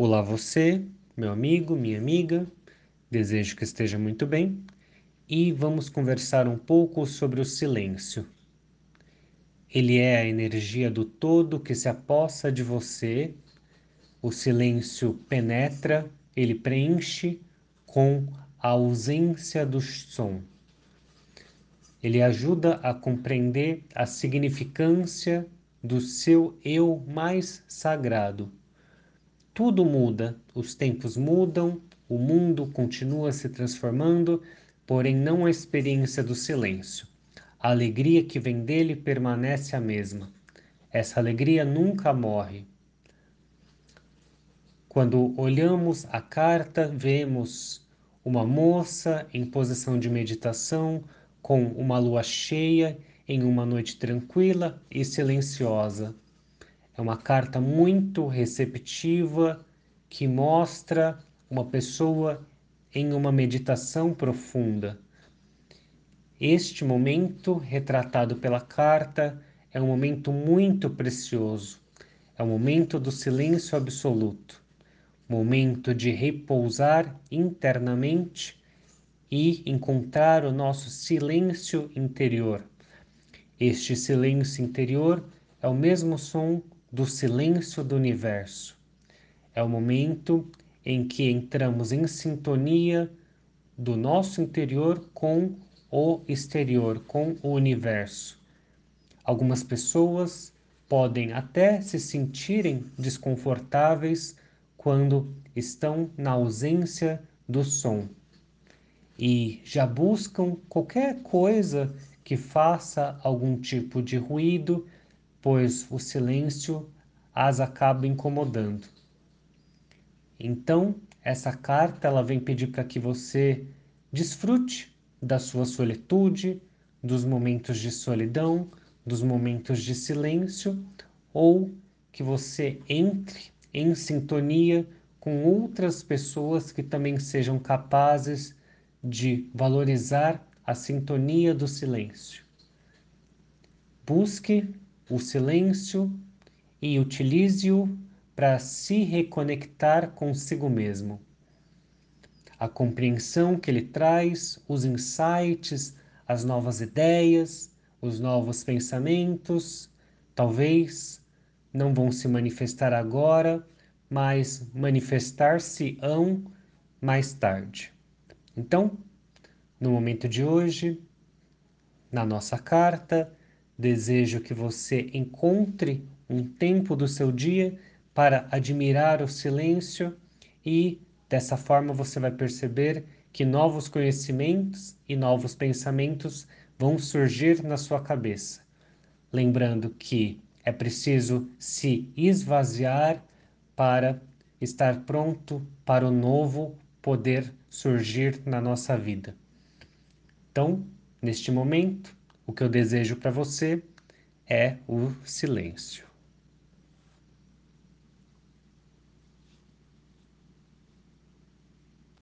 Olá você, meu amigo, minha amiga. Desejo que esteja muito bem e vamos conversar um pouco sobre o silêncio. Ele é a energia do todo que se apossa de você. O silêncio penetra, ele preenche com a ausência do som. Ele ajuda a compreender a significância do seu eu mais sagrado tudo muda, os tempos mudam, o mundo continua se transformando, porém não a experiência do silêncio. A alegria que vem dele permanece a mesma. Essa alegria nunca morre. Quando olhamos a carta, vemos uma moça em posição de meditação, com uma lua cheia em uma noite tranquila e silenciosa. É uma carta muito receptiva que mostra uma pessoa em uma meditação profunda. Este momento, retratado pela carta, é um momento muito precioso. É o momento do silêncio absoluto, momento de repousar internamente e encontrar o nosso silêncio interior. Este silêncio interior é o mesmo som do silêncio do universo. É o momento em que entramos em sintonia do nosso interior com o exterior, com o universo. Algumas pessoas podem até se sentirem desconfortáveis quando estão na ausência do som e já buscam qualquer coisa que faça algum tipo de ruído pois o silêncio as acaba incomodando. Então, essa carta ela vem pedir para que você desfrute da sua solitude, dos momentos de solidão, dos momentos de silêncio, ou que você entre em sintonia com outras pessoas que também sejam capazes de valorizar a sintonia do silêncio. Busque o silêncio e utilize-o para se reconectar consigo mesmo. A compreensão que ele traz, os insights, as novas ideias, os novos pensamentos, talvez não vão se manifestar agora, mas manifestar-se-ão mais tarde. Então, no momento de hoje, na nossa carta, Desejo que você encontre um tempo do seu dia para admirar o silêncio e dessa forma você vai perceber que novos conhecimentos e novos pensamentos vão surgir na sua cabeça. Lembrando que é preciso se esvaziar para estar pronto para o novo poder surgir na nossa vida. Então, neste momento, o que eu desejo para você é o silêncio.